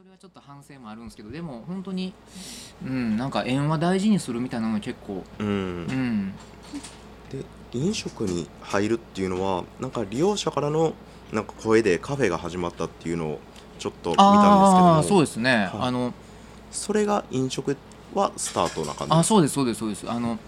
それはちょっと反省もあるんですけどでも本当にうんなんか縁は大事にするみたいなのが結構うん。うん。で飲食に入るっていうのはなんか利用者からのなんか声でカフェが始まったっていうのをちょっと見たんですけどそうですね、はい。あのそれが飲食はスタートな感じ？あそうですそうですそうです。あの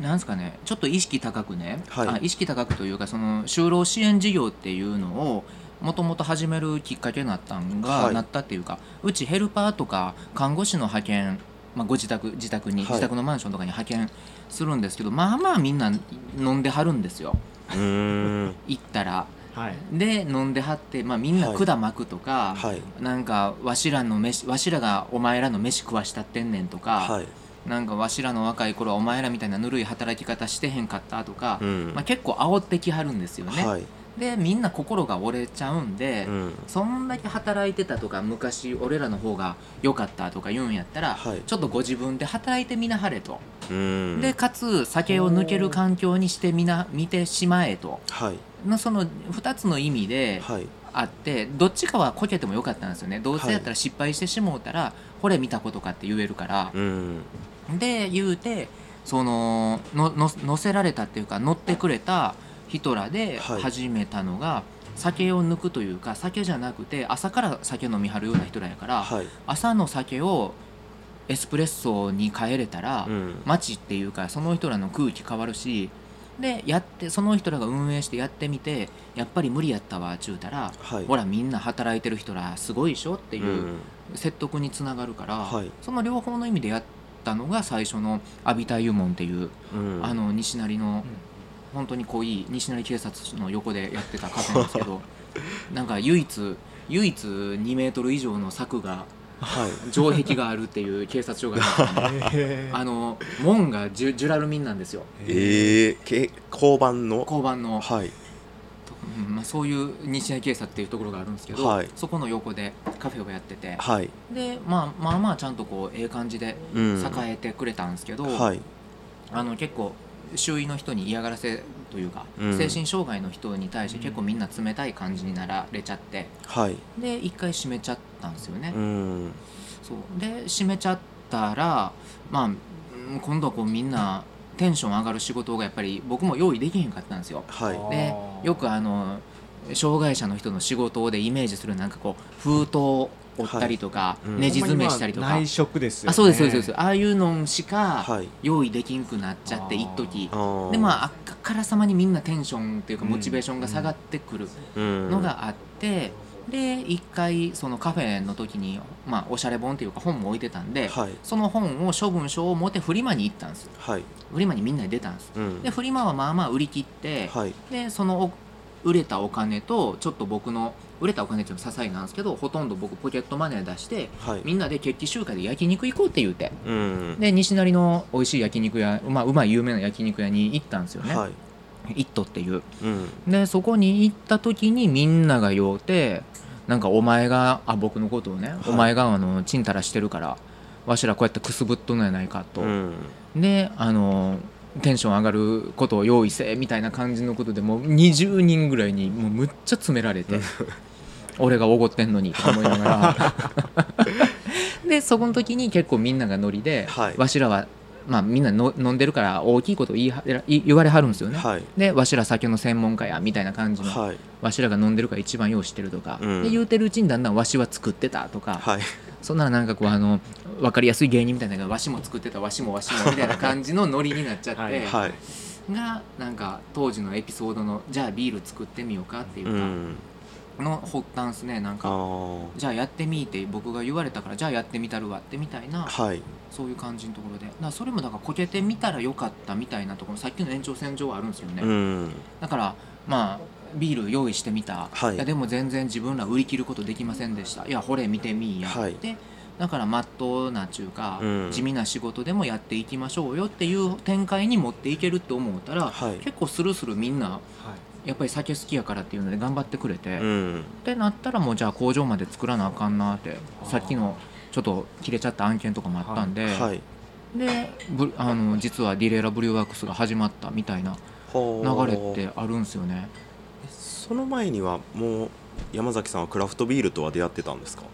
なんですかね。ちょっと意識高くね、はい。あ意識高くというかその就労支援事業っていうのをもともと始めるきっかけになったんが、はい。なったっていうかうちヘルパーとか看護師の派遣、まあ、ご自宅自宅に、はい。自宅のマンションとかに派遣するんですけどまあまあみんな飲んではるんですよ。行ったら。はい。で飲んではって、まあ、みんなはい。管巻くとか、はい。なんかわしらの飯わしらがお前らの飯食わしたってんねんとか、はい。なんかわしらの若い頃はお前らみたいなぬるい働き方してへんかったとか、うん。まあ、結構煽ってきはるんですよね、はいでみんな心が折れちゃうんで、うん。そんだけ働いてたとか昔俺らの方が良かったとか言うんやったら、はい。ちょっとご自分で働いてみなはれと、うん。でかつ酒を抜ける環境にしてみな見てしまえと。はい。のその2つの意味ではい。あってどっちかはこけてもよかったんですよね。どうせやったら失敗してしもうたら、これ見たことかって言えるから、うん。で言うてそののの乗せられたっていうか乗ってくれた人らではい。始めたのが、酒を抜くというか酒じゃなくて朝から酒飲みはるような人らやから、はい。朝の酒をエスプレッソに変えれたら、うん。街っていうかその人らの空気変わるしでやってその人らが運営してやってみてやっぱり無理やったわちゅうたら、はい。ほらみんな働いてる人らすごいでしょっていう。うん。説得につながるから、はい。その両方の意味でやったのが最初の「阿ビタ湯門」っていう、うん。あの西成の、本当に濃い西成警察の横でやってたカフェなんですけど なんか唯一唯一2メートル以上の柵がはい。城壁があるっていう警察署があねへあの門がジュジュラルミンなんですよ。ええけ交番の？交番の、はい。うんまあ、そういう西成警察っていうところがあるんですけど、はい。そこの横でカフェをやっててはい。で、まあ、まあまあちゃんとこうええ感じでうん。栄えてくれたんですけど、はい。あの結構周囲の人に嫌がらせというか、うん。精神障害の人に対して結構みんな冷たい感じになられちゃってはい。で一回閉めちゃったんですよね、うん。そう。で閉めちゃったらまあうん今度はこうみんなテンション上がる仕事がやっぱり僕も用意できへんかったんですよ。はい。でよくあの障害者の人の仕事でイメージするなんかこう封筒を折ったりとか、はい。うん。ネジ詰めしたりとか、内職ですよね。あそうですそうですそうです。ああいうのしかはい。用意できんくなっちゃって一時。でまああっからさまにみんなテンションっていうかうん。モチベーションが下がってくるうん。のがあって、で一回そのカフェの時に、まあ、おしゃれ本っていうか本も置いてたんで、はい。その本を処分書を持ってフリマに行ったんですはい。フリマにみんなで出たんですうん。でフリマはまあまあ売り切って、はい。でそのお売れたお金とちょっと僕の売れたお金っていうのは些細なんですけどほとんど僕ポケットマネー出してはい。みんなで決起集会で焼肉行こうって言うてうん。で西成の美味しい焼肉屋、まあ、うまい有名な焼肉屋に行ったんですよね、はい。イットっていう。うん。でそこに行った時にみんなが酔うてなんかお前があ僕のことをね、い。お前があのちんたらしてるからわしらこうやってくすぶっとんのやないかと、うん。であのテンション上がることを用意せみたいな感じのことでもう20人ぐらいにもうむっちゃ詰められて俺がおごってんのにとか思いながら。でそこの時に結構みんながノリで、はい。わしらはまあみんなの飲んでるから大きいこと言いは言言われはるんですよね、はい。でわしら酒の専門家やみたいな感じの、はい。わしらが飲んでるから一番よう知ってるとか、うん。で言うてるうちにだんだんわしは作ってたとか、はいそんならなんかこうあの分かりやすい芸人みたいなのがわしも作ってたわしもわしもみたいな感じのノリになっちゃって、はい。はい。がなんか当時のエピソードのじゃあビール作ってみようかっていうか、うん。の発端ですねなんあかー。じゃあやってみって僕が言われたからじゃあやってみたるわってみたいなはい。そういう感じのところで。だそれもだからこけてみたらよかったみたいなところさっきの延長線上はあるんですよね、うん。だからまあビール用意してみた、はい。やでも全然自分ら売り切ることできませんでした。いやほれ見てみいや、はい。でだからまっとうなちゅうか、うん。地味な仕事でもやっていきましょうよっていう展開に持っていけるって思ったら、はい。結構スルスルみんなはい。やっぱり酒好きやからっていうので頑張ってくれて、っうん。てなったらもうじゃあ工場まで作らなあかんなってさっきのちょっと切れちゃった案件とかもあったんで、はい。でブあの実はディレーラブリューワークスが始まったみたいな流流れってあるんですよね。その前にはもう山崎さんはクラフトビールとは出会ってたんですか？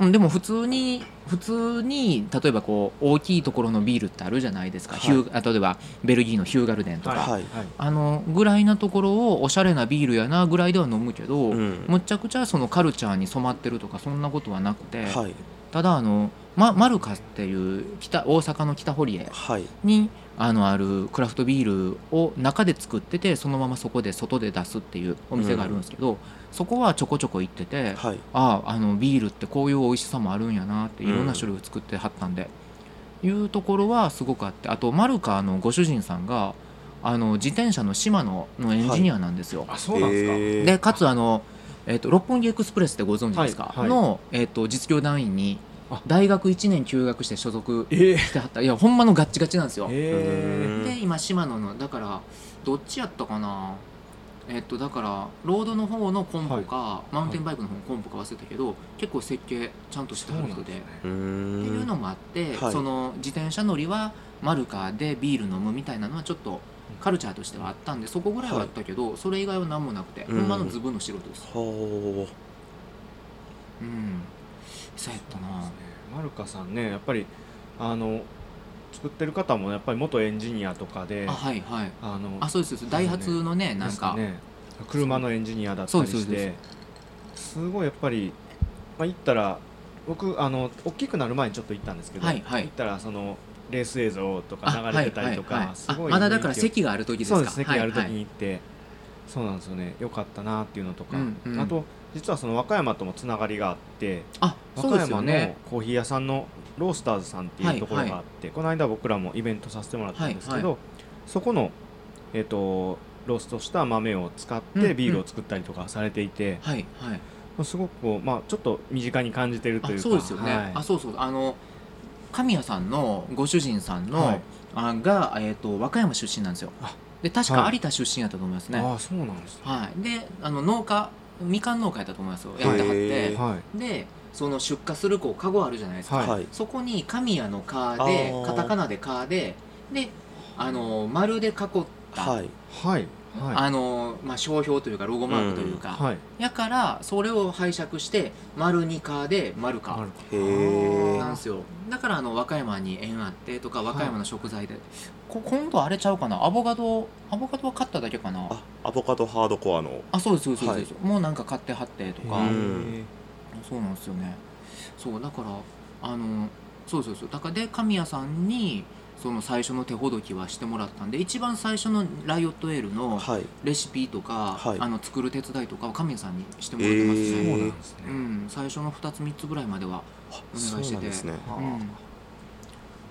うんでも普通に普通に例えばこう大きいところのビールってあるじゃないですか、はい。ヒューあ例えばベルギーのヒューガルデンとか、はいはいあのぐらいなところをおしゃれなビールやなぐらいでは飲むけど、うん。むちゃくちゃそのカルチャーに染まってるとかそんなことはなくて、はい。ただあの、ま、マルカっていう北大阪の北堀江はい。にあのあるクラフトビールを中で作っててそのままそこで外で出すっていうお店があるんですけど、そこはちょこちょこ行ってて、はい。あああのビールってこういう美味しさもあるんやなっていろんな種類を作ってはったんで、いうところはすごくあってあとマルカのご主人さんがあの自転車のシマノのエンジニアなんですよ。あそうなんですか、でかつあの、えー、と六本木エクスプレスってご存知ですか、はい。はい。の、えー、と実業団員にあ。大学1年休学して所属ええしてはった。いやほんまのガッチガチなんですよ。えで今シマノのだからどっちやったかな？えっとだからロードの方のコンポか、マウンテンバイクの方のコンポか忘れたけど結構設計ちゃんとしてはる人で。ね。っていうのもあって、はい。その自転車乗りはマルカでビール飲むみたいなのはちょっとカルチャーとしてはあったんでそこぐらいはあったけど、それ以外は何もなくて、うん。ほんまのズブの素人です。はう。ん。そうやったな。マルカさんねやっぱりあの作ってる方もやっぱり元エンジニアとかであはいはい。あのあそうですそうです。ダイハツのねなんか、ね。車のエンジニアだったりしてすごいやっぱり、まあ、行ったら僕あの大きくなる前にちょっと行ったんですけど、はいはい。行ったらそのレース映像とかあ流れてたりとか、はいはいはい。すごいあまだだから席がある時ですか。そうです席ある時はい。はいに行って、そうなんですよね。よかったなっていうのとか、うんうん。あと実はその和歌山ともつながりがあってあ和そうですよ歌山のねコーヒー屋さんのロースターズさんっていうところがあって、この間僕らもイベントさせてもらったんですけど、はそこの、えっとローストした豆を使ってビールを作ったりとかされていて、はいはい。すごくこう、まあ、ちょっと身近に感じてるというあかそうですよね、はい。あそうそう。あの神谷さんのご主人さんの、はい。あが、えー、と和歌山出身なんですよ。あで確かはい。有田出身やったと思いますね、ああそうなんですね。はい、であの農家みかん農家やったと思いますよ。やってはって、でその出荷するこうカゴあるじゃないですか、はい。はい。そこに神谷の「カー」あでー。カタカナで「カーで」であの丸で囲った、はい。はいはい。あのまあ、商標というかロゴマークというか、はい。やからそれを拝借して丸にカーで丸かなんですよ。だからあの和歌山に縁あってとか和歌山の食材で、こ今度あれちゃうかな？アボカドアボカドは買っただけかな？あアボカドハードコアの。あそうですそうですそうです、もうなんか買ってはってとか、そうなんですよね。そうだからあのそうそうそうだからで神谷さんにその最初の手ほどきはしてもらったんで一番最初のライオットエールのはい。レシピとか、はい。あの作る手伝いとかは神谷さんにしてもらってますね、えーそうなん最初の2つ3つぐらいまではあお願いそうしてて。なんですね。はあうん、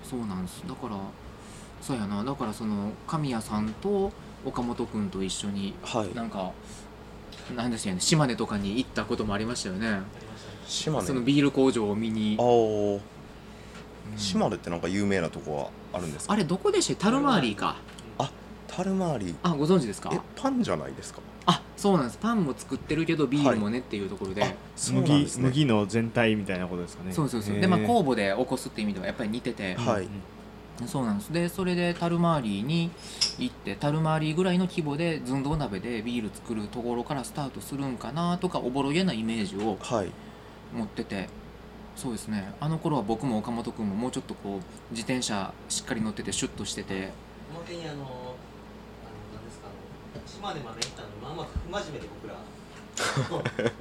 そうなんです。だからそうやな。だからその神谷さんと岡本君と一緒にはい。なんかなんですよね島根とかに行ったこともありましたよね。島根？そのビール工場を見に。島根ってなんか有名なとこは？あるんですか？あれどこでした？タルマーリーか。タルマーリあご存知ですか？えパンじゃないですか？あそうなんです。パンも作ってるけどビールもねっていうところで、麦ですね。麦の全体みたいなことですかね。そうそうそう。でまあ酵母で起こすっていう意味ではやっぱり似てて、はい。うんそうなんです。でそれでタルマーリーに行ってタルマーリーぐらいの規模で寸胴鍋でビール作るところからスタートするんかなとかおぼろげなイメージをはい。持っててそうですね。あの頃は僕も岡本君ももうちょっとこう自転車しっかり乗っててシュッとしてて。表にあの、あの、なんですか、あの、島根まで行ったのに、まあまあ、不真面目で僕ら。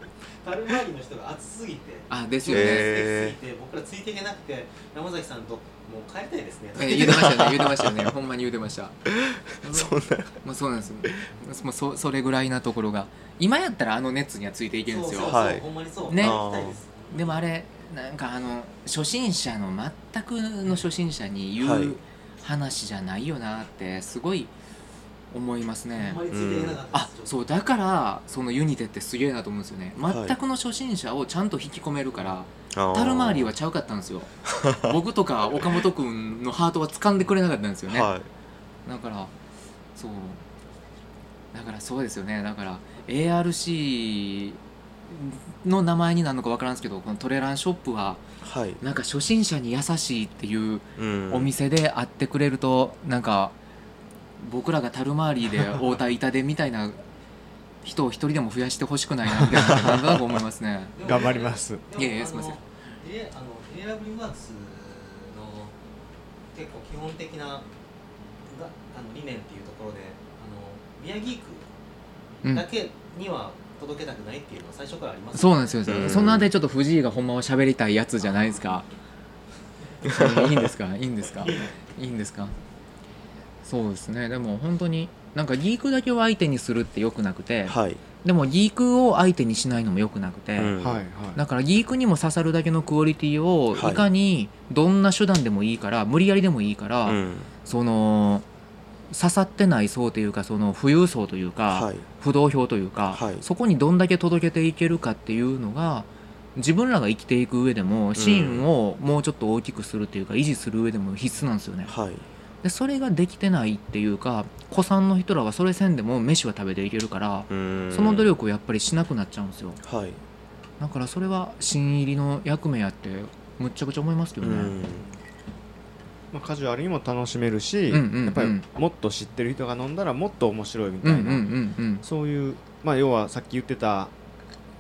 タルマーリの人が暑すぎて。あですよね、え暑すぎて、僕らついていけなくて、山崎さんと、もう帰りたいですね。え言うてましたよね。言うてましたよね。ほんまに言うてました。そん。なまあそうなんですもうそそれぐらいなところが。今やったらあの熱にはついていけるんですよ。そうそうそうはい。ほんまにそう。ね。でもあれなんかあの初心者の全くの初心者に言はい。う話じゃないよなってすごい思いますね。あ。そうだからそのユニテってすげえなと思うんですよね。はい。全くの初心者をちゃんと引き込めるから、あタルマー。リーははちゃうかったんですよ。僕とか岡本君のハートは掴んでくれなかったんですよね、はい。だからそう。だからそうですよね。だから ARC の名前になるのか分からんですけどこのトレランショップははい。なんか初心者に優しいっていううんお店で会ってくれるとなんか僕らがタルマーリーで会うた板でみたいな人を一人でも増やしてほしくないなみたいななんとなく思いますね。頑張ります。いやいやすいません。あのえあのエアブリワークスの結構基本的ながあの理念っていうところであのビアギうん。ークだけには届けたくないっていうのは最初からありますそうなんですよ、うん。そのあたりちょっと藤井がほんまは喋りたいやつじゃないですか。いいんですか？いいんですか？いいんですか？そうですね。でも本当になんかギークだけを相手にするってよくなくて、はい。でもギークを相手にしないのもよくなくて、うん。はいはい。だからギークにも刺さるだけのクオリティをはいいかにどんな手段でもいいから無理やりでもいいから、うん。その刺さってない層というかその富裕層というか、はい。不動票というか、はい。そこにどんだけ届けていけるかっていうのが自分らが生きていく上でもシーンをもうちょっと大きくするっていうか維持する上でも必須なんですよね。はい。でそれができてないっていうか子さんの人らはそれせんでも飯は食べていけるからうん。その努力をやっぱりしなくなっちゃうんですよ。はい。だからそれは新入りの役目やってむっちゃくちゃ思いますけどね、うんまあ、カジュアルにも楽しめるし、うんうんうん。やっぱりもっと知ってる人が飲んだらもっと面白いみたいな、うんうんうんうん。そういう、まあ、要はさっき言ってた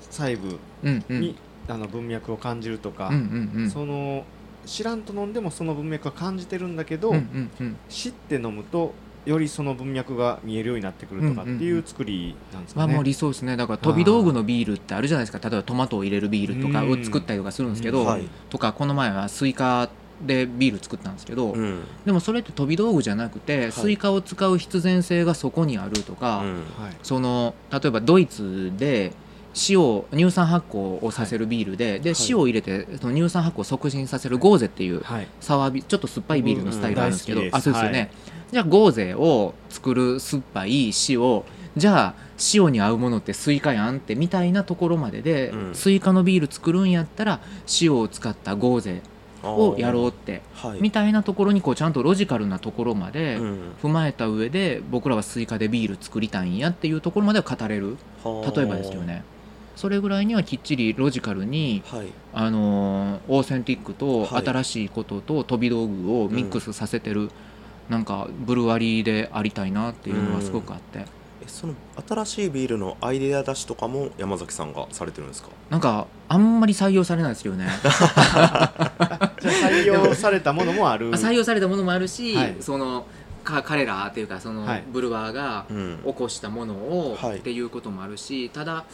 細部うんうん。に、あの文脈を感じるとか、うんうんうん。その知らんと飲んでもその文脈は感じてるんだけど、うんうんうん。知って飲むとよりその文脈が見えるようになってくるとかっていう作りなんですかね。まあもう理想ですね。だから飛び道具のビールってあるじゃないですか。例えばトマトを入れるビールとかを作ったりとかするんですけど、うん。はい。とかこの前はスイカでビール作ったんですけど、うん。でもそれって飛び道具じゃなくて、い。スイカを使う必然性がそこにあるとか、うん。はい。その例えばドイツで塩乳酸発酵をさせるビールで、ではい。塩を入れてその乳酸発酵を促進させるゴーゼっていうはい。サワービちょっと酸っぱいビールのスタイルがあるんですけど、うん大好きです。あそうですよね、はい。じゃあゴーゼを作る酸っぱい塩じゃあ塩に合うものってスイカやんってみたいなところまでで、うん。スイカのビール作るんやったら塩を使ったゴーゼをやろうってはい。みたいなところにこうちゃんとロジカルなところまでうん。踏まえた上で僕らはスイカでビール作りたいんやっていうところまでは語れる。例えばですけどね。それぐらいにはきっちりロジカルに、はい。あのーオーセンティックとはい。新しいことと飛び道具をミックスさせてる、なんかブルワリーでありたいなっていうのがすごくあって、えその新しいビールのアイデア出しとかも山崎さんがされてるんですか？なんかあんまり採用されないですよね 採用されたものもある。採用されたものもあるし、はい。そのか彼らっていうかそのはい。ブルワーがうん。起こしたものをはい。っていうこともあるし、ただ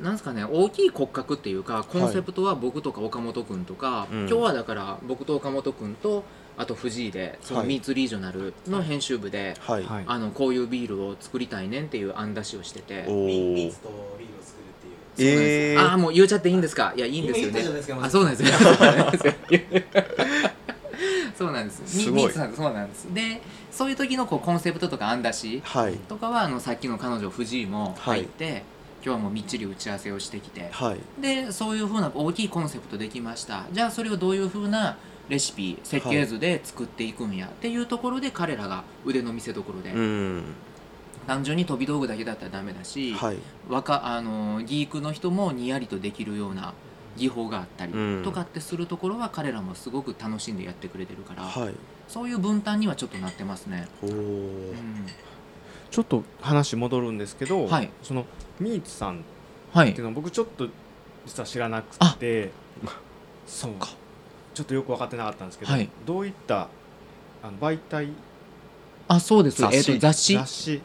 なんですかね大きい骨格っていうかコンセプトは僕とか岡本君とか、うん。今日はだから僕と岡本君とあと藤井でそのはい。ミーツリージョナルの編集部で、はい、はい。あのこういうビールを作りたいねんっていう案出しをしてて。ミミーツとビールえー、ああもう言っちゃっていいんですか？いやいいんですよね。あそうなんですよ。そうなんです すごい。そうなんです。でそういう時のこうコンセプトとか案出しはい。とかはあのさっきの彼女藤井も入って、今日はもうみっちり打ち合わせをしてきてはい。でそういうふうな大きいコンセプトできました。じゃあそれをどういうふうなレシピ設計図で作っていくんやっていうところで彼らが腕の見せ所で、うん単純に飛び道具だけだったらダメだし、はい。若あのギークの人もにやりとできるような技法があったりうん。とかってするところは彼らもすごく楽しんでやってくれてるから、はい。そういう分担にはちょっとなってますね。う。ん。ちょっと話戻るんですけど、はい。そのミーツさんっはいていうのは僕ちょっと実は知らなくてそう。か。ちょっとよく分かってなかったんですけど、はい。どういったあの媒体？あそうです。えーと雑誌？雑誌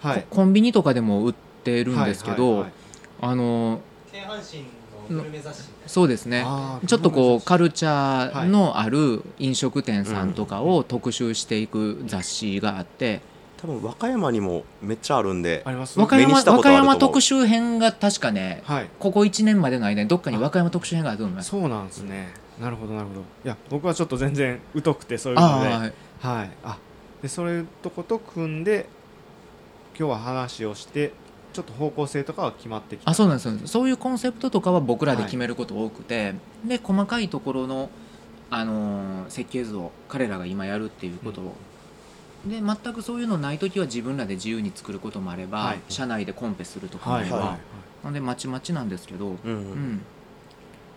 はい。ココンビニとかでも売ってるんですけど、はいはいはい。あの京阪神のグルメ雑誌。そうですね。ちょっとこうカルルチャーのある飲食店さんとかを特集していく雑誌があって、多分和歌山にもめっちゃあるんであります和歌山和歌山特集編が確かねはい。ここ1年までの間にどっかに和歌山特集編があると思います。そうなんですね。なるほどなるほど。いや僕はちょっと全然疎くてそういうので。はい。はい。あでそれとこと組んで今日は話をしてちょっと方向性とかは決まってきた。あそうなんですそうなんです。そういうコンセプトとかは僕らで決めること多くて、で細かいところの、あのー設計図を彼らが今やるっていうことを、で全くそういうのない時は自分らで自由に作ることもあれば、はい。社内でコンペするとかもあれば、はいはいはいなんでまちまちなんですけど、うん、うん、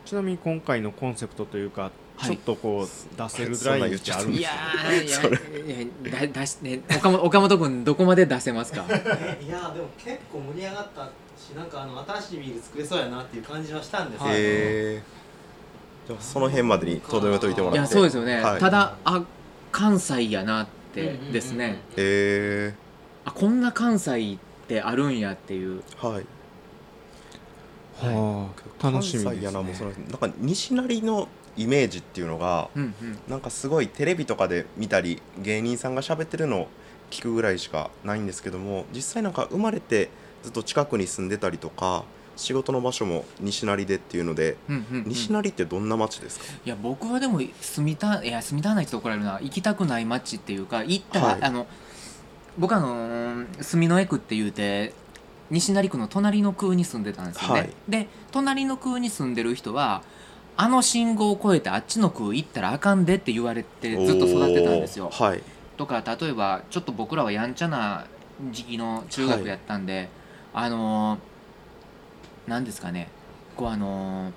ちなみに今回のコンセプトというか、はいちょっとこう出せるラインってあるんいやですか？ーいやいやだ出しね岡本岡本君どこまで出せますかえいやでも結構盛り上がったしなんかあの新しいビール作れそうやなっていう感じはしたんですけど、へえじゃあその辺までにとどめといてもらっていやそうですよね、はいただあ関西やなってですね、えあこんな関西ってあるんやっていうー、はいはあ楽しみ関西ですねやなもうそのなんか西成のイメージっていうのがうんうん。なんかすごいテレビとかで見たり芸人さんが喋ってるのを聞くぐらいしかないんですけども実際なんか生まれてずっと近くに住んでたりとか仕事の場所も西成でっていうので、うんうんうん。西成ってどんな街ですか？いや僕はでも住みたいや住みたないって怒られるな。行きたくない街っていうか行ったら、はい。あの僕あの住の江区っていうて西成区の隣の区に住んでたんですよね、はい。で隣の区に住んでる人はあの信号を越えてあっちの区行ったらあかんでって言われてずっと育ってたんですよ。はい。とか例えばちょっと僕らはやんちゃな時期の中学やったんで、あのーなんですかね。こうあのー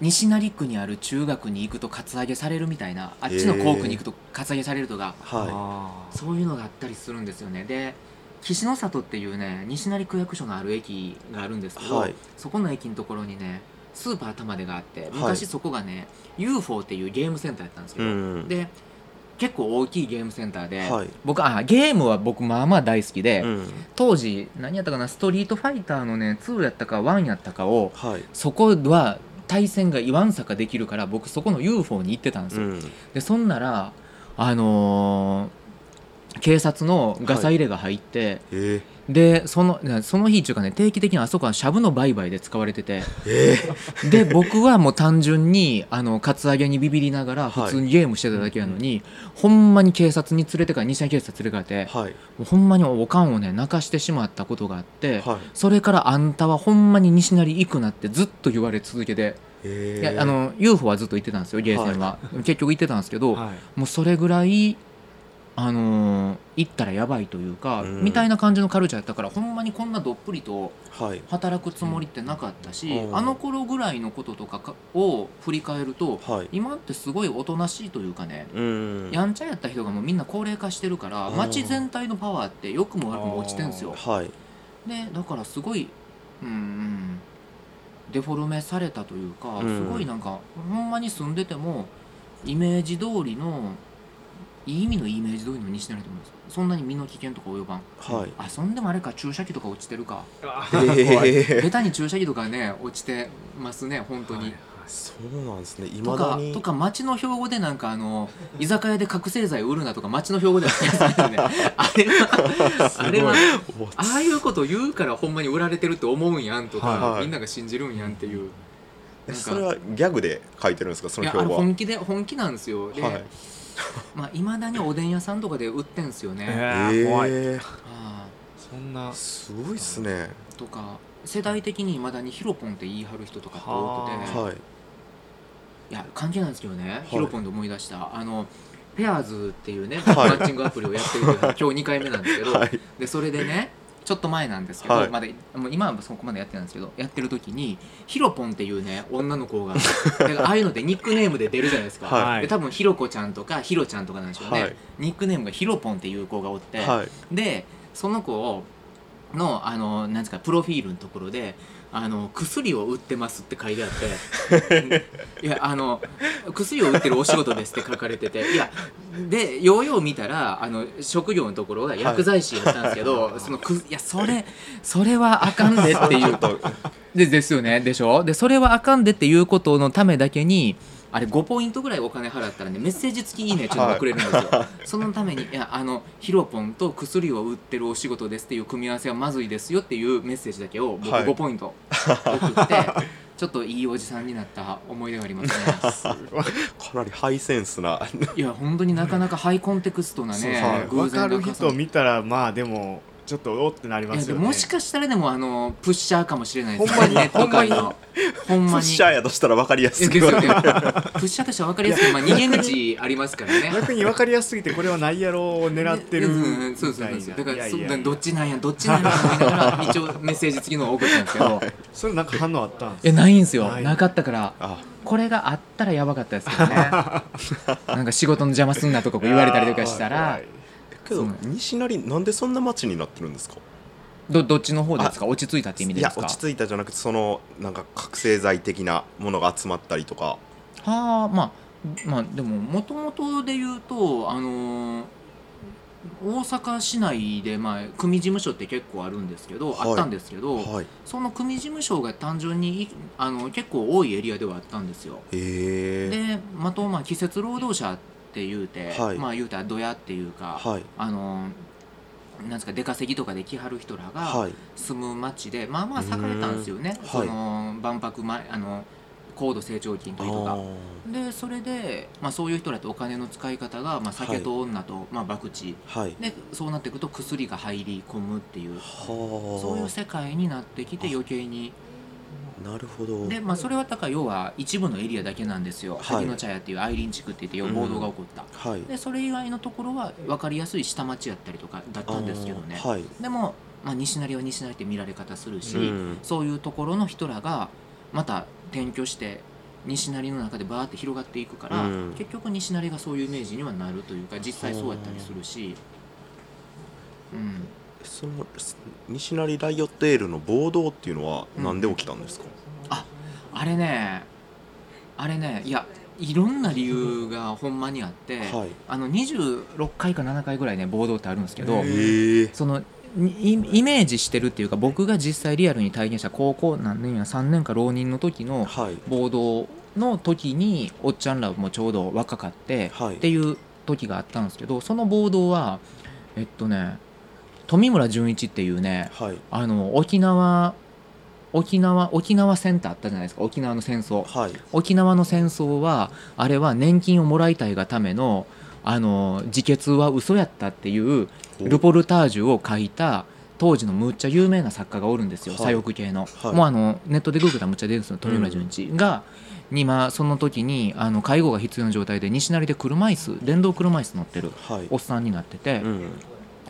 西成区にある中学に行くとカツアゲされるみたいなあっちの校区に行くとカツアゲされるとか、はあーそういうのがあったりするんですよね。で岸の里っていうね西成区役所のある駅があるんですけど、はい。そこの駅のところにねスーパー玉出があってはい。昔そこがね、UFO っていうゲームセンターやったんですい、けど、うんで結構大きいゲームセンターで、はい。僕あゲームは僕まあまあ大好きで、うん。当時何やったかなストリートファイターのね2やったか1やったかをはい。そこは対戦が言わんさかできるから僕そこの UFO に行ってたんですよ、うん。でそんならあのー警察のガサ入れが入って、えでそのなその日っていうかね定期的にあそこはシャブの売買で使われてて。ええ。で僕はもう単純にあのカツアゲにビビりながらはい。普通にゲームしてただけやのに、ほんまに警察に連れてか西成警察連れてかれて、はい。もうほんまにおかんをね泣かしてしまったことがあって、はい。それからあんたはほんまに西成行くなってずっと言われ続けて、えいやあの UFO はずっと言ってたんですよゲーセンは、結局行ってたんですけど、はい。もうそれぐらいあのー行ったらやばいというか、うん。みたいな感じのカルチャーやったからほんまにこんなどっぷりとはい。働くつもりってなかったし、うん。あの頃ぐらいのこととかかを振り返るとはい。今ってすごいおとなしいというかね、うん。やんちゃやった人がもうみんな高齢化してるからうん。街全体のパワーって良くも悪くも落ちてんすよ。はい。でだからすごいうんうんデフォルメされたというか、うん。すごいなんかほんまに住んでてもイメージ通りのいい意味のイメージ通りの西成だと思うんですそんなに身の危険とか及ばん。はい。あそんでもあれか注射器とか落ちてるか。ええベタに注射器とかね落ちてますね本当に、そうなんですね。いとまだに。かとか町の標語でなんかあの居酒屋で覚醒剤売るなとか町の標語では言ってたんで あれはあれはおああいうこと言うからほんまに売られてるって思うんやんとか、はいみんなが信じるんやんっていう。えなんかそれはギャグで書いてるんですか？その表は。本気で本気なんですよ。で、はい まあいまだにおでん屋さんとかで売ってんすよね、えー怖い。えあそんな。ーすごいっすね。あとか世代的にいまだにヒロポンって言い張る人とかって多くて、ははい。いや関係ないんですけどね、い。ヒロポンで思い出した。あのペアーズっていうね、はい。マッチングアプリをやってるという今日2回目なんですけど、はい。でそれでねちょっと前なんですけど、はい。まだもう今はそこまでやってないんですけどやってる時にヒロポンっていうね女の子が ああいうのでニックネームで出るじゃないですか、はい。で多分ヒロコちゃんとかヒロちゃんとかなんでしょうね、はい。ニックネームがヒロポンっていう子がおって、はい。でその子をのあのなんですかプロフィールのところであの薬を売ってますって書いてあって。いやあの薬を売ってるお仕事ですって書かれてて。いやでようよう見たらあの職業のところが薬剤師やったんですけど、そのくいやそれそれはあかんでっていう。でですよね。でしょ？でそれはあかんでっていうことのためだけにあれ5ポイントぐらいお金払ったらねメッセージ付きいいねちょっと送れるんですよ、そのためにいやあのヒロポンと薬を売ってるお仕事ですっていう組み合わせはまずいですよっていうメッセージだけを僕はい。5ポイント送って、ちょっといいおじさんになった思い出がありますね。かなりハイセンスな。いや本当になかなかハイコンテクストなねはい分かる人見たらまあでもちょっとおってなりいますよね。ももしかしたらでもあのプッシャーかもしれないです。ほんまにネット界のほんプまに。ッシャーやとしたら分かりやすいプッシャーとしては分かりやすい、まあ、逃げ道ありますからね。逆に分かりやすすぎてこれはないやろを狙ってるそうそうそうだからそどっちなんやどっちなんやと思いながら一応メッセージ付きのを送ったんですけど。それなんか反応あったんですえないんすよ。なかったからあ。これがあったらやばかったですけどね。なんか仕事の邪魔すんなとか言われたりとかしたらけど西成なんでそんな町になってるんですか？どどっちの方ですか？落ち着いたって意味いですか？や落ち着いたじゃなくてそのなんか覚醒剤的なものが集まったりとか。はあまあまあでももともとで言うとあのー大阪市内で、まあ、組事務所って結構あるんですけど、はい。あったんですけど、はい。その組事務所が単純にいあの結構多いエリアではあったんですよ。でまとまあ季節労働者って言うて、はい。まあ言うたらドヤっていうか、はい。あのなんですか出稼ぎとかで来はる人らがはい。住む町で、まあまあ栄えたんですよね、うん。その万博前あの高度成長期の時とか。でそれで、まあ、そういう人らってお金の使い方が、まあ、酒と女と、まあ、博打。はい。でそうなっていくと薬が入り込むっていう。はそういう世界になってきて余計にあなるほど。で、まあ、それはだから要は一部のエリアだけなんですよ。はい。萩の茶屋っていうアイリン地区って言って暴動が起こった、はい。でそれ以外のところは分かりやすい下町やったりとかだったんですけどね。はい。でも、まあ、西成は西成って見られ方するし、うん。そういうところの人らがまた転居して西成の中でバーって広がっていくから、うん。結局西成がそういうイメージにはなるというか実際そうやったりするし、うん、その西成ライオットエールの暴動っていうのは何で起きたんですか、あれねあれねいやいろんな理由がほんまにあって、はい。あの26回か7回ぐらいね暴動ってあるんですけど、そのにイイメージしてるっていうか僕が実際リアルに体験した高校何年や3年か浪人の時のはい。暴動の時におっちゃんらもちょうど若かって、はい。っていう時があったんですけどその暴動はえっとね富村純一っていうねはい。あの沖縄沖縄沖縄戦ってあったじゃないですか。沖縄の戦争。はい。沖縄の戦争はあれは年金をもらいたいがためのあの自決は嘘やったっていうルポルタージュを書いた当時のむっちゃ有名な作家がおるんですよ、はい。左翼系の、はい。もうあのネットでググったらむっちゃ出るんですよ富村純一、が。今その時にあの介護が必要な状態で西成で車椅子電動車椅子乗ってるはい。おっさんになってて。う、ん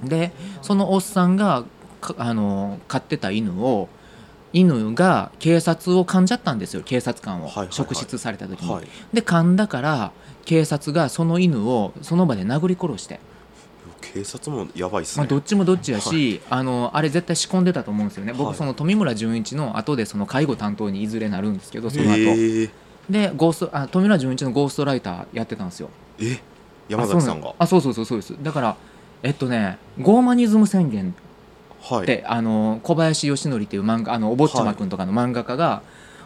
でそのおっさんがかあの飼ってた犬を犬が警察を噛んじゃったんですよ警察官を、はいはいはい。職質された時に、はい。で噛んだから警察がその犬をその場で殴り殺して、警察もやばいっすまあ、ね、どっちもどっちやし、あのあれ絶対仕込んでたと思うんですよね。僕、はい。その富村純一の後でその介護担当にいずれなるんですけどその後。へえ。でゴーストあ富村純一のゴーストライターやってたんですよ。え？山崎さんが。あそうそうそうそうです。だからえっとねゴーマニズム宣言はい。で、あの小林義則っていう漫画あのお坊ちゃまくんとかの漫画家が、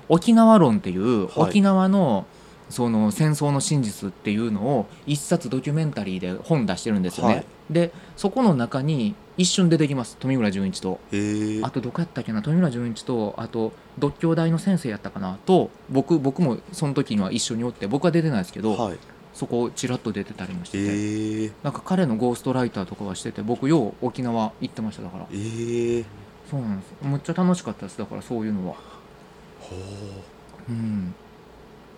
沖縄論っていう、はい。沖縄のその戦争の真実っていうのを一冊ドキュメンタリーで本出してるんですよね、はい。でそこの中に一瞬出てきます富村純一と。あとどこやったっけな富村純一とあと独協大の先生やったかなと僕僕もその時には一緒におって僕は出てないですけど、はいそこちらっと出てたりもしてて、へえなんか彼のゴーストライターとかはしてて僕よう沖縄行ってましただから。ええそうなんですむっちゃ楽しかったです。だからそういうのは。ほう。ん。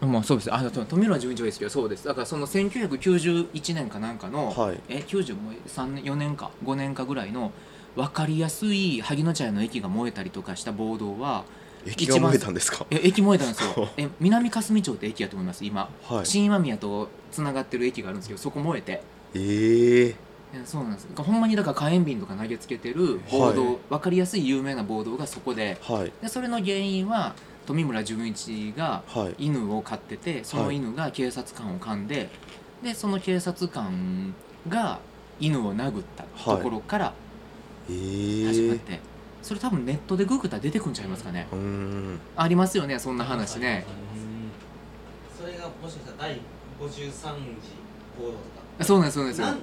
まあそうです。あ富村純一はですけどそうです。だからその1991年かなんかの、うはい。え90も3年4年か5年かぐらいの分かりやすい萩野茶屋の駅が燃えたりとかした暴動は駅が燃えたんですか？え駅燃えたんですよ。え南霞町って駅やと思います今、はい。新今宮とつながってる駅があるんですけどそこ燃えて。ええ。いやそうなんですほんまにだから火炎瓶とか投げつけてる暴動、はい分かりやすい有名な暴動がそこで。はい。でそれの原因は富村純一がはい。犬を飼っててその犬が警察官を噛んででその警察官が犬を殴ったところからええ。始まって、それ多分ネットでググったら出てくんちゃいますかね。うーん。ありますよねそんな話ね。それがもしかしたら第53次行動とか。そうなんですそうなんですよ。なん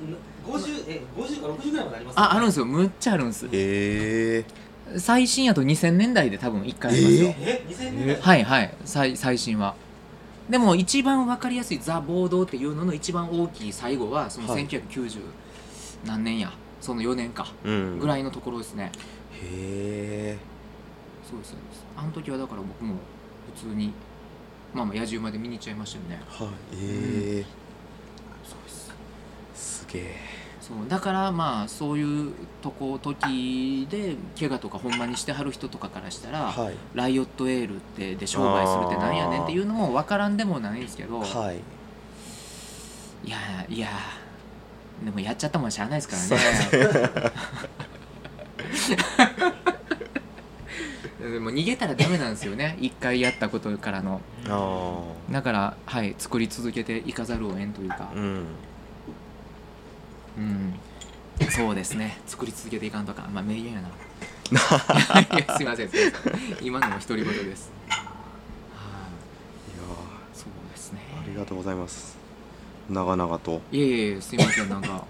50え50か60ぐらいまでありますああるんですよ。よむっちゃあるんです。ええ。最新やと2000年代で多分1回ありますよ、え2000年代？はいはい。最最新は。でも一番わかりやすいザ・暴動っていうのの一番大きい最後はそのはい。1990何年や。その4年かうん。ぐらいのところですね、へえそうですそうです。あの時はだから僕も普通にまあまあ野獣まで見に行っちゃいましたよね。はい。ええそうです。すげえそうだからまあそういうとこ時で怪我とかほんまにしてはる人とかからしたら、はい。ライオットエールってで商売するってなんやねんっていうのも分からんでもないんですけど、はい。いやいやでもやっちゃったもんしゃあないですからね でも逃げたらダメなんですよね。一回やったことからの。あだからはい作り続けていかざるを得んというか。あうん。うんそうですね。作り続けていかんとか。まあ名言やな。いやすいません。今のも独り言です。はい。そうですね。ありがとうございます。長々と。いえいえすいません。なんか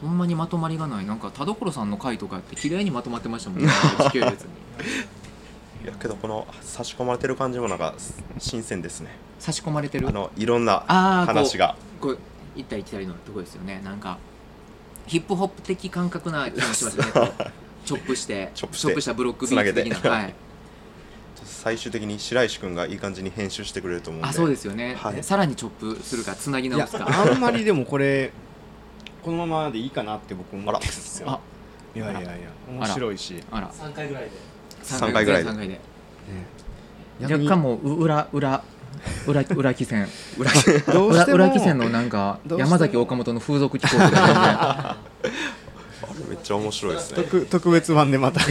ほんまにまとまりがない。なんか田所さんの回とかって綺麗にまとまってましたもんね。時系列に。いやけどこの差し込まれてる感じもなんか新鮮ですね。差し込まれてる？あのいろんな話が。こう行ったり来たりのとこですよね。なんかヒップホップ的感覚な気がしますよねチョップしてチョップしたブロックビーツ的つなげて。なはい。最終的に白石君がいい感じに編集してくれると思うんで。あそうですよね、はい。さらにチョップするかつなぎ直すか。あんまりでもこれこのままでいいかなって僕思ってるんですよ。あいやいやいや面白いし。あら。3回ぐらいで。三回ぐらいで。3回で若干もうう裏裏裏 裏汽船裏どうしても。裏裏汽船のなんか山崎岡本の風俗機構とか めっちゃ面白いですね。特特別版でまた。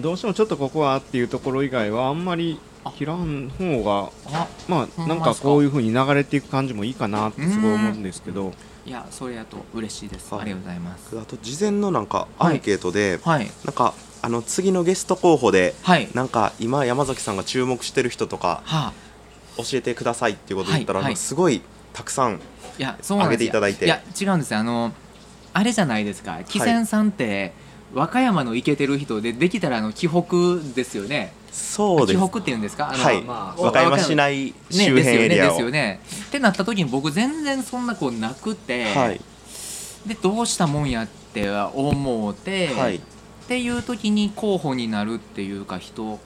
どうしてもちょっとここはっていうところ以外はあんまり切らん方があまあなんかこういう風に流れていく感じもいいかなってすごい思うんですけど。いやそれやと嬉しいです、はい。ありがとうございます。あと事前のなんかアンケートで、はい。なんかあの次のゲスト候補ではい。なんか今山崎さんが注目してる人とかはあ。教えてくださいっていうことを言ったら、はい。はい。なんかすごいたくさんいやそうなんですよ。上げていただいて。いや違うんですよ。あのあれじゃないですか。汽船さんって、和歌山のイケてる人でできたらあの紀北ですよねそうです。紀北っていうんですか？あの、はい、まあ和歌山市内ね、周辺エリアを、ですよねですよね。ってなった時に僕全然そんな子なくて、はい。でどうしたもんやって思うて、はい。っていう時に候補になるっていうか人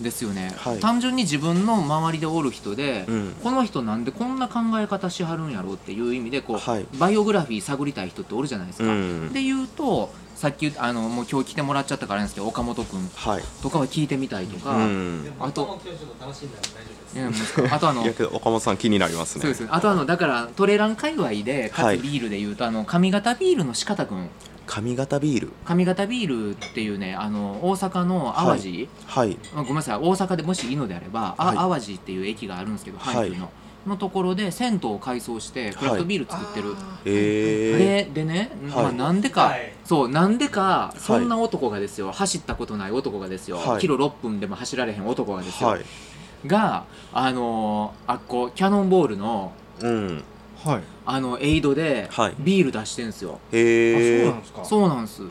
ですよね、はい。単純に自分の周りでおる人で、うん。この人なんでこんな考え方しはるんやろうっていう意味でこう、はいバイオグラフィー探りたい人っておるじゃないですか。うんで言うとさっき言ったあのもう今日来てもらっちゃったからあれなんですけど岡本君。はい。とかは聞いてみたいとか、うん。でもあとあとあの岡本さん気になりますね。そうです。あとあのだからトレラン界隈でかはい。つビールで言うと、あの上方ビールの四方君。上方ビール？上方ビールっていうねあの大阪の淡路、はい。まあごめんなさい。大阪でもしいいのであれば、あはい。淡路っていう駅があるんですけどはい。阪急の、のところで銭湯を改装してクラフトビール作ってる、えででね、はい。まあ、なんでか、はいそうなんでかそんな男がですよ、走ったことない男がですよ、はい。キロ6分でも走られへん男がですー、よ、はい。があのーあっこキャノンボールのうん。はい。あのエイドではい。ビール出してんすよ、へえあそうなんですか？そうなんす。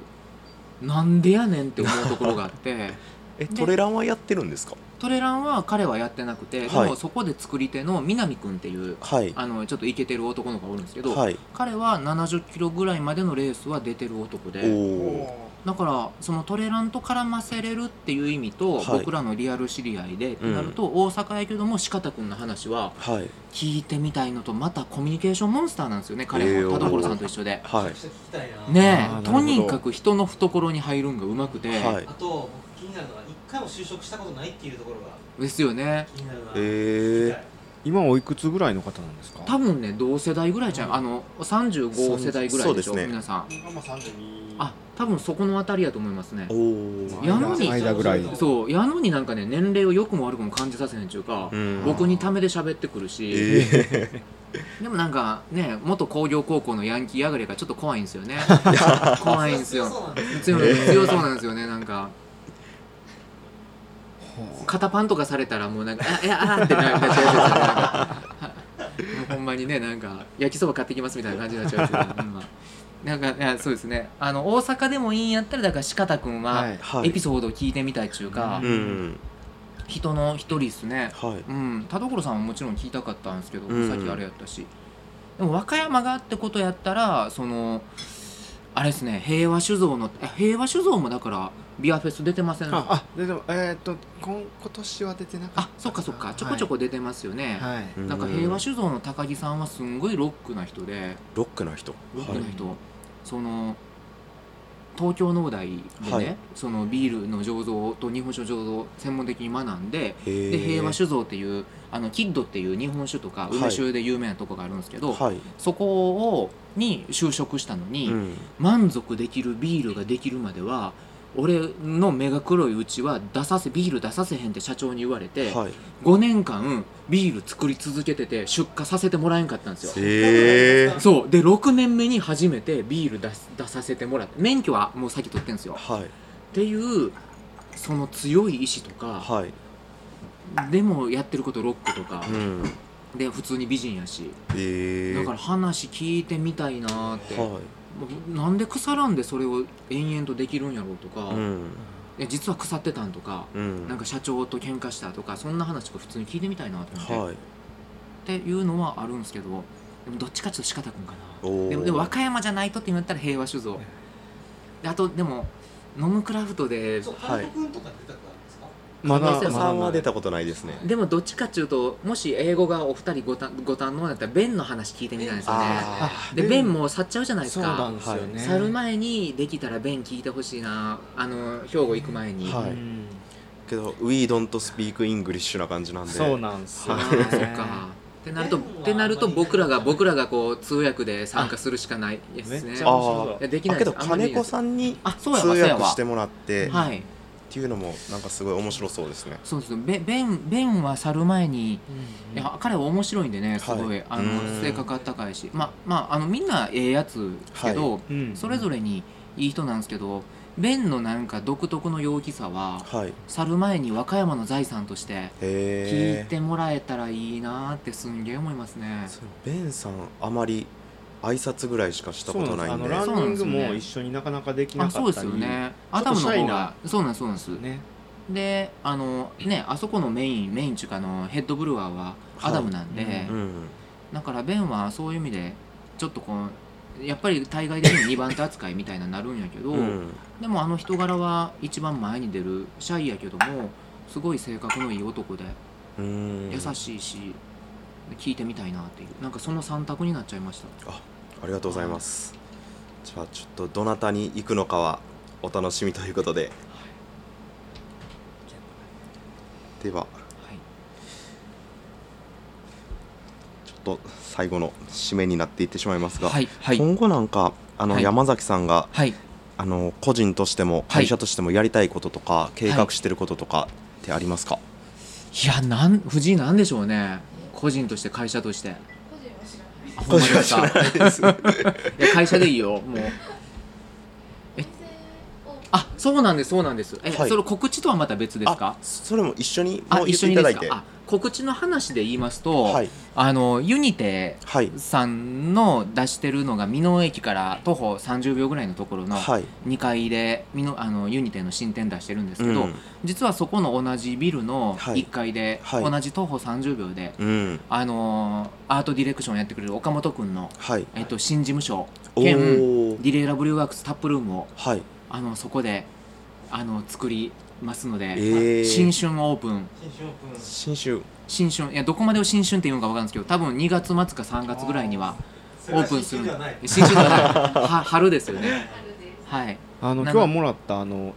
なんでやねんって思うところがあって。えトレランはやってるんですか？トレランは彼はやってなくて、はい。でもそこで作り手の南くんっていうはい。あのちょっとイケてる男の子がおるんですけど、はい。彼は70キロぐらいまでのレースは出てる男おでおだからそのトレランと絡ませれるっていう意味と、はい。僕らのリアル知り合いでってなると、大阪やけども四方君の話ははい。聞いてみたいのとまたコミュニケーションモンスターなんですよね彼えーも田所さんと一緒で。はい。ねえとにかく人の懐に入るんがうまくて、はい。あと僕気になるのが一回も就職したことないっていうところがですよね。気になるな。えー、今おいくつぐらいの方なんですか？多分ね同世代ぐらいじゃん。あの35世代ぐらいでしょそうね。皆さん。今32あ多分そこのあたりやと思いますね。おおやのに間ぐらい。そうやのになんかね年齢を良くも悪くも感じさせへんっていうか、うん。僕にためで喋ってくるし、え でもなんかね元工業高校のヤンキー上がりがちょっと怖いんですよね。怖いんですよ。そうなんです強い強そうなんですよねなんか肩パンとかされたらもうなんか「あいやあー」ってなっちゃうほんまにねなんか焼きそば買ってきますみたいな感じになっちゃうやつんまなんかいやそうですね。あの大阪でもいいんやったらだから四方君は、はい。はい。エピソードを聞いてみたいっていうか、ー、うん。人の一人ですね。はい。うん。田所さんももちろん聞いたかったんですけど、うん。さっきあれやったし。でも和歌山がってことやったらそのあれですね平和酒造のえ平和酒造もだからビアフェス出てませんああででもえーっと今今年は出てなかったあそっかそっかちょこちょこ出てますよね、はい、なんか平和酒造の高木さんはすんごいロックな人で。ロックな人。ロックな人、その東京農大でね、はい。そのビールの醸造と日本酒醸造を専門的に学んでへで平和酒酒造っていうあのキッドっていう日本酒とかはい。梅酒で有名なとこがあるんですけど、はい、そこをに就職したのに、うん、満足できるビールができるまでは俺の目が黒いうちは出させビール出させへんって社長に言われて、はい。5年間ビール作り続けてて出荷させてもらえんかったんですよ。へえそう。で6年目に初めてビール出す出させてもらって免許はもう先取ってんですよ。はい。っていうその強い意志とかはいでもやってることロックとかうん。で普通に美人やし。へえ。だから話聞いてみたいなーって。はもうなんで腐らんでそれを延々とできるんやろうとか、いうん。いや実は腐ってたんとか、うん。なんか社長と喧嘩したとかそんな話とか普通に聞いてみたいなと思って、はい。っていうのはあるんですけどでもどっちかっていうと仕方くんかな。でもでも和歌山じゃないとって言ったら平和酒造。であとでも飲むクラフトでそうはいまだ可能性さんは出たたことないですね。でもどっちかっていうともし英語がお二人ごたご堪能だったらベンの話聞いてみたいんですよね。あでベンも去っちゃうじゃないですそうなかんですよね。去る前にできたらベン聞いてほしいな。あの兵庫行く前に、はい。うん。けど「We don't speak English」な感じなんで。そうなんですよあねーそっか。ってなるとってなると僕らが僕らがこう通訳で参加するしかないですね。めっちゃ面白いやできあけどないです。あんまり金子さんにあそうや通わ。そうやわ訳してもらってっはいていうのもなんかすごい面白そうですね。そうですベベンベンは去る前にいや彼は面白いんでねすごい、はいあのうん。性格あったかいし。まあまああのみんなええやつけど、うん。それぞれにいい人なんですけどベンのなんか独特の陽気さははい。去る前に和歌山の財産として聞いてもらえたらいいなってすんげえ思いますね。ベンさんあまり挨拶ぐらいしかしたことないんで。そうなんです。あのランニングそうなんですよね。も一緒になかなかできなかったり。あそうですよね。アダムの方が。そうなんですそうなんです。ね。であのねあそこのメインメインっていうかあのヘッドブルワーはアダムなんで、はいうんだからベンはそういう意味でちょっとこうやっぱり対外的に2番手扱いみたいななるんやけど、うん。でもあの人柄は一番前に出るシャイやけどもすごい性格のいい男でうん。優しいし、聞いてみたいなっていう。なんかその3択になっちゃいました。ありがとうございます。じゃあちょっとどなたに行くのかはお楽しみということで。では。はい。ちょっと最後の締めになっていってしまいますが、はいはい。今後なんかあのはい。山崎さんが、はい。あの個人としても会社としてもやりたいこととか、計画してることとかってありますか、いやなん藤井なんでしょうね個人として会社として。あほんまです。かないですいや会社でいいよ。もう。え？あそうなんですそうなんです。え、はい。それ告知とはまた別ですあかそれも一緒にあもう一緒にていただいて。ですか？あ告知の話で言いますと、はい。あのユニテはい。さんの出してるのが美濃駅から徒歩30秒ぐらいのところのはい。2階で美濃あのユニテの新店出してるんですけど、うん。実はそこの同じビルのはい。1階で、はい。同じ徒歩30秒で、うん。あのーアートディレクションやってくれる岡本君の、はい。えっと、新事務所お兼ー Derailleur Brew Works タップルームをはい。あのそこであの作りますので、えー。新春オープン。新春。新春。いやどこまでを新春っていうのか分かるんですけど多分2月末か3月ぐらいにはオープンする。新春ではない。新春ですよね。はい。あの今日はもらったあの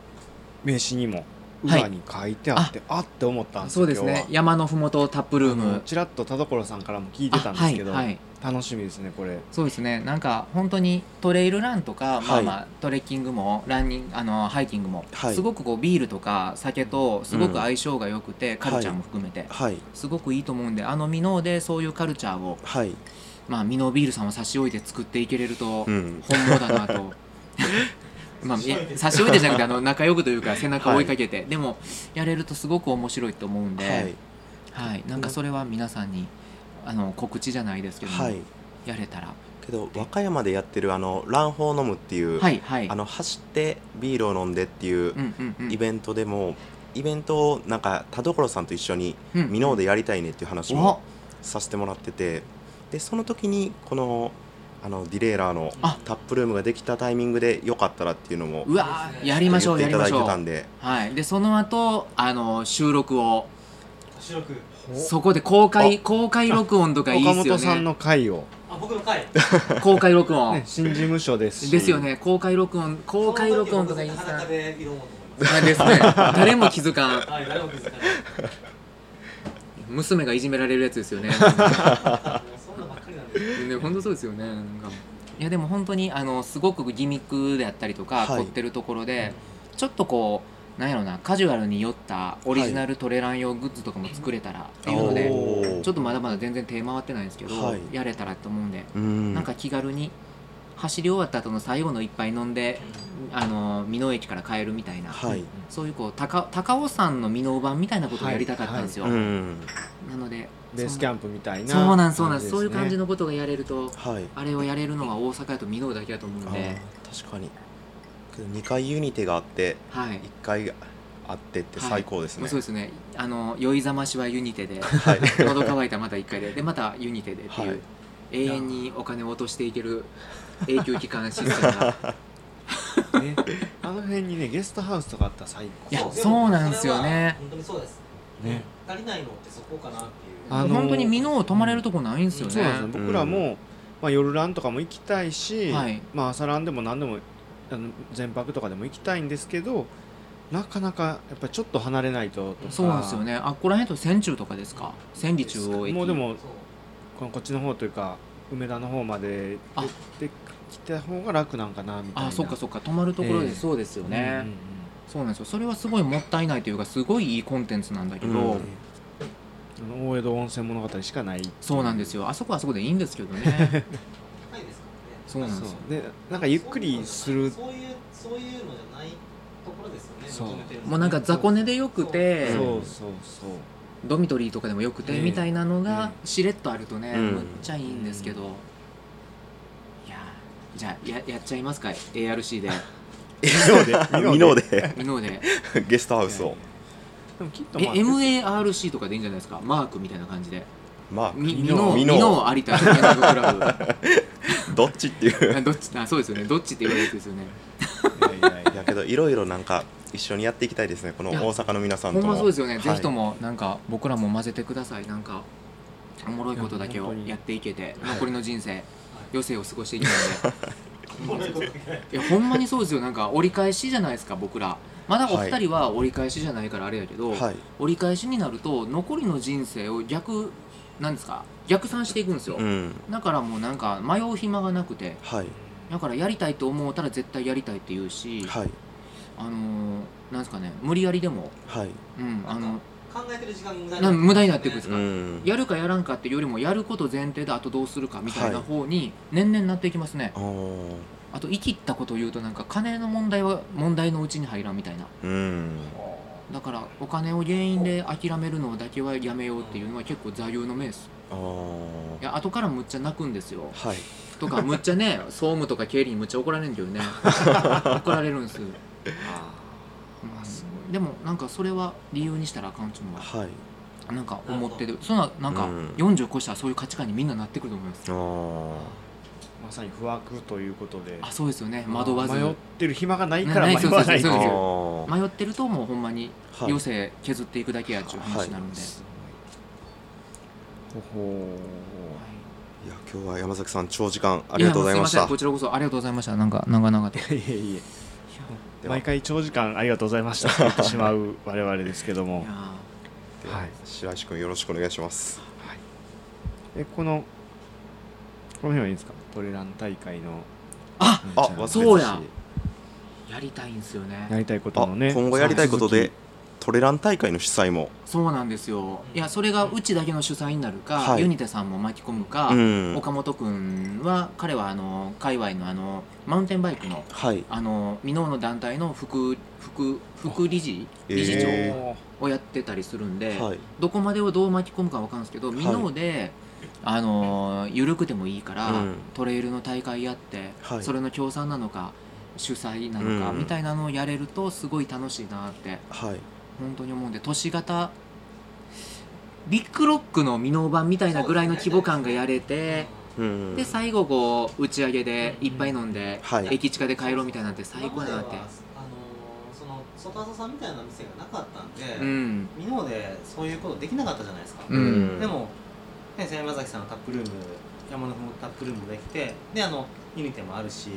名刺にもはい。裏に書いてあって、あ。って思ったんですよそうですね。山のふもとタップルーム。ちらっと田所さんからも聞いてたんですけど、あはいはい楽しみですねこれ。そうですね。なんか本当にトレイルランとか、まあはい。まあトレッキングもランニングあのハイキングも、はい。すごくこうビールとか酒とすごく相性が良くて、カルチャーも含めて、はい。すごくいいと思うんであのミノーでそういうカルチャーをはい。まあミノービールさんを差し置いて作っていけれるとうん。本望だなと。まあ、いや差し置いてじゃなくてあの仲良くというか背中を追いかけて、でもやれるとすごく面白いと思うんで、はい。はい、なんかそれは皆さんにあの告知じゃないですけども、はい。やれたら。けど和歌山でやってるあのランホー飲むっていう、はいはい。あの走ってビールを飲んでっていううんうんうん。イベントでも、イベントをなんか田所さんと一緒にうん箕面でやりたいねっていう話おもさせてもらっててでその時にこのあのディレイラーのあ。タップルームができたタイミングでよかったらっていうのもうわーやりましょう。言っていただいやりましょうてたんで。はい。でその後あの収録を。収録そこで公開公開録音とかいいっ岡すよね。本さんの回を。あ僕の回？公開録音、ね、新事務所ですし。ですよね。公開録音公開録音とか言いいますあですね。誰も気づかん。はい誰も気づかない。娘がいじめられるやつですよね。そんなばっかりなんですね本当そうですよね。なんか。いやでも本当にあのすごくギミックであったりとか、はい。凝ってるところでちょっとこうなんやろなカジュアルに酔ったオリジナルトレラン用グッズとかも作れたらっていうので、おー。ちょっとまだまだ全然手回ってないんですけど、はい。やれたらと思うんで、うん。なんか気軽に走り終わった後の最後の一杯飲んであの美濃駅から帰るみたいな、はい。そういうこう高高尾山の美濃版みたいなことをやりたかったんですよ、うん。なのでベースキャンプみたいなそうなんそうなんそういう感じののことがやれるとはい。あれをやれるのは大阪やと美濃だけだと思うんあでー確かに2回ユニテがあってはい。1回あってって最高ですね。そうですね。あの酔いざましはユニテではい。喉乾いたらまた1回で。で またユニテでっていう、はい。永遠にお金を落としていける永久期間システムが。ね。あの辺にねゲストハウスとかあったら最高。いやそうなんですよね。本当にそうです。ね。足りないのってそこかなっていう。あの本当に美濃泊まれるとこないんですよね、そうなんですよ。僕らも、まあ、夜ランとかも行きたいし、はい。まあ、朝ランでも何でもあの全泊とかでも行きたいんですけどなかなかやっぱりちょっと離れないととか。そうなんですよね。あっこら辺と千中とかですか？千里中央駅。もうでもこのこっちの方というか梅田の方まであ。出てきた方が楽なんかなみたいな。あそっかそっか。泊まるところでええ。そうですよね、うんうんうん。そうなんですよ。それはすごいもったいないというかすごいいいコンテンツなんだけど、うん。大江戸温泉物語しかないそうなんですよ。あそこはあそこでいいんですけどね そうなんですよ。でなんかゆっくりするそういうそういうのじゃないところですよねそう。もうなんか雑魚寝でよくてそううんそうそう。ドミトリーとかでもよくて、ええ。みたいなのがえしれっとあるとね、うん。むっちゃいいんですけど、いやーじゃあややっちゃいますか ARC で。ミノで。ミノで。ゲストハウスを。でもきっとえまあ MARC とかでいいんじゃないですか？マークみたいな感じで。まあみミノミノミミノノ有田ショッピングクラ どっちっていう。どっちあそうですよね。どっちって言われるやつですよね。いやいやいやけどいろいろなんか一緒にやっていきたいですね。この大阪の皆さんほとも。んまそうですよね、はい。ぜひともなんか僕らも混ぜてください。なんかおもろいことだけをいやっていけてはい残りの人生余生を過ごしていきたいんで。い やほんまにそうですよ。なんか折り返しじゃないですか僕ら。まだお二人は折り返しじゃないからあれやけど、はい。折り返しになると残りの人生を逆なんですか逆算していくんですよ、うん。だからもうなんか迷う暇がなくてはい。だからやりたいと思うたら絶対やりたいって言うし、はい。あのーなんですかね無理やりでも、はい。うん、あの考えてる時間無駄な無駄になっていくんですか、うん。やるかやらんかっていうよりもやること前提であとどうするかみたいな方に年々なっていきますね、あー。あと生きったことを言うとなんか金の問題は問題のうちに入らんみたいな。うんだからお金を原因で諦めるのだけはやめようっていうのは結構座右の銘です。いや後からむっちゃ泣くんですよ。はい。とかむっちゃね 総務とか経理にむっちゃ怒られるんだよね。怒られるんです、うんでもなんかそれは理由にしたらあかんっていうのははい。なんか思ってるそんななんかうん。40越したらそういう価値観にみんななってくると思いますまさに不惑ということで。あそうですよね。惑わず。迷ってる暇がないから迷わない迷ってるともうほんまにはい。余生削っていくだけやっちゅう話になるんで、ほほいや今日は山崎さん長時間ありがとうございました。こちらこそありがとうございました。なんか長々とーいえいえ毎回長時間ありがとうございました。と 言ってしまう我々ですけども。ははい白石君よろしくお願いします。えこのこの辺はいいんですか？トレラン大会の。ああそうや。やりたいんですよね。やりたいことあのね今後やりたいことで続トレラン大会の主催も。そうなんですよ。いやそれがうちだけの主催になるか、はい。ユニテさんも巻き込むか、うん。岡本君は彼はあの界隈のあのマウンテンバイクのはい。あの箕面の団体の副副副理事えー理事長おをやってたりするんで、はい。どこまでをどう巻き込むかわかんないですけど箕面で、あの緩くてもいいから、うん。トレイルの大会やって、はい。それの協賛なのか主催なのか、うん。みたいなのをやれるとすごい楽しいなってはい。本当に思うんで都市型ビッグロックの箕面版みたいなぐらいの規模感がやれて、うんで最後こう打ち上げでいっぱい飲んで、はい。駅近で帰ろうみたいなんて最高やなって。外浅さんみたいな店がなかったんで、うんミノでそういうことできなかったじゃないですか、うんでもね山崎さんのタップルーム山のふもタップルームできてであのユニテもあるし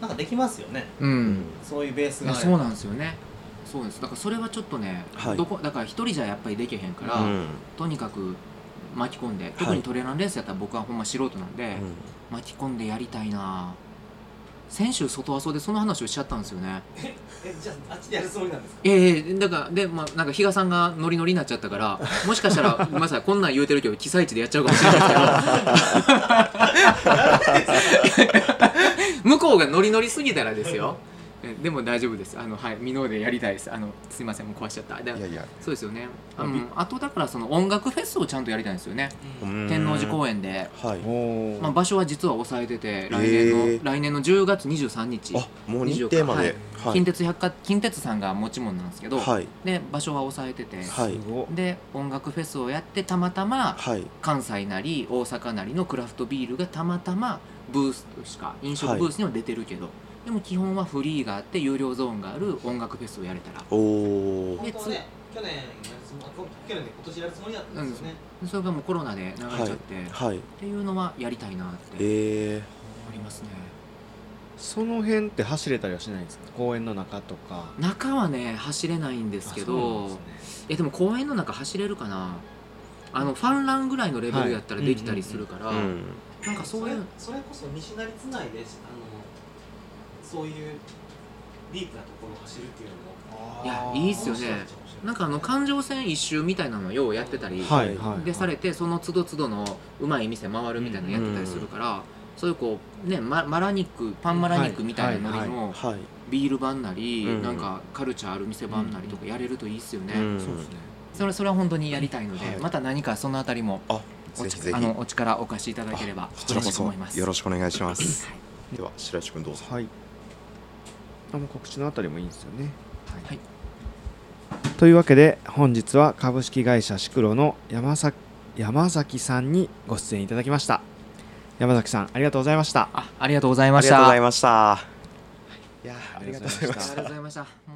なんかできますよね。うん。そういうベースがそうなんですよね。そうです。だからそれはちょっとね、はい。どこだから一人じゃやっぱりできへんから、うん。とにかく巻き込んで特にトレーラーレースやったら僕はほんま素人なんで、うん。巻き込んでやりたいな先週外遊でその話をしちゃったんですよね。えじゃああっちでやるつもりなんですか？いやいやだからでまあなんか比嘉さんがノリノリになっちゃったから もしかしたらまさこんなん言うてるけど被災地でやっちゃうかもしれないです。け ど向こうがノリノリすぎたらですよ。えでも大丈夫です。あのはい。ミノーでやりたいです。あのすいません。もう壊しちゃった。でいやいや。そうですよね。あのあとだからその音楽フェスをちゃんとやりたいんですよね。天王寺公園で、はい。まあ、場所は実は抑えてて来年の、へー。来年の10月23日。あもう日程まで。24近鉄百貨近鉄さんが持ち物なんですけど、はい。で場所は抑えてて、はい。で音楽フェスをやってたまたまはい。関西なり大阪なりのクラフトビールがたまたまブースとしか飲食ブースには出てるけど、でも基本はフリーがあって有料ゾーンがある音楽フェスをやれたら。おお本当はね去年やるつも去年で今年やるつもりだったんですよね。それがもうコロナで流れちゃって、っはい。ていうのはやりたいなってえありますね。その辺って走れたりはしないんですか？公園の中とか。中はね走れないんですけど。すね。いやでも公園の中走れるかな？あのファンランぐらいのレベルやったらできたりするから、ーうん。なんかそういうそれこそ西成津内であのそういうディープなところを走るっていうのも。いやいいっすよね。なんかあの環状線一周みたいなのをようやってたり、はいはいでされてその都度都度のうまい店回るみたいなのやってたりするから、そういうこうねママラ肉パンマラ肉みたいなノリのはい。ビール版なり、うん。なんかカルチャーある店版なりとかやれるといいっすよね、うん。そうですね。それそれは本当にやりたいので、はい。また何かそのあたりもあおぜひぜひ。あのお力お貸しいただければこちらこそ嬉しく思います。よろしくお願いします。はい。では白石君どうぞ。はいあもう告知のあたりもいいんですよね。はい。というわけで本日は株式会社シクロの山崎山崎さんにご出演いただきました。山崎さんありがとうございました。あありがとうございました。ありがとうございました。いやーありがとうございました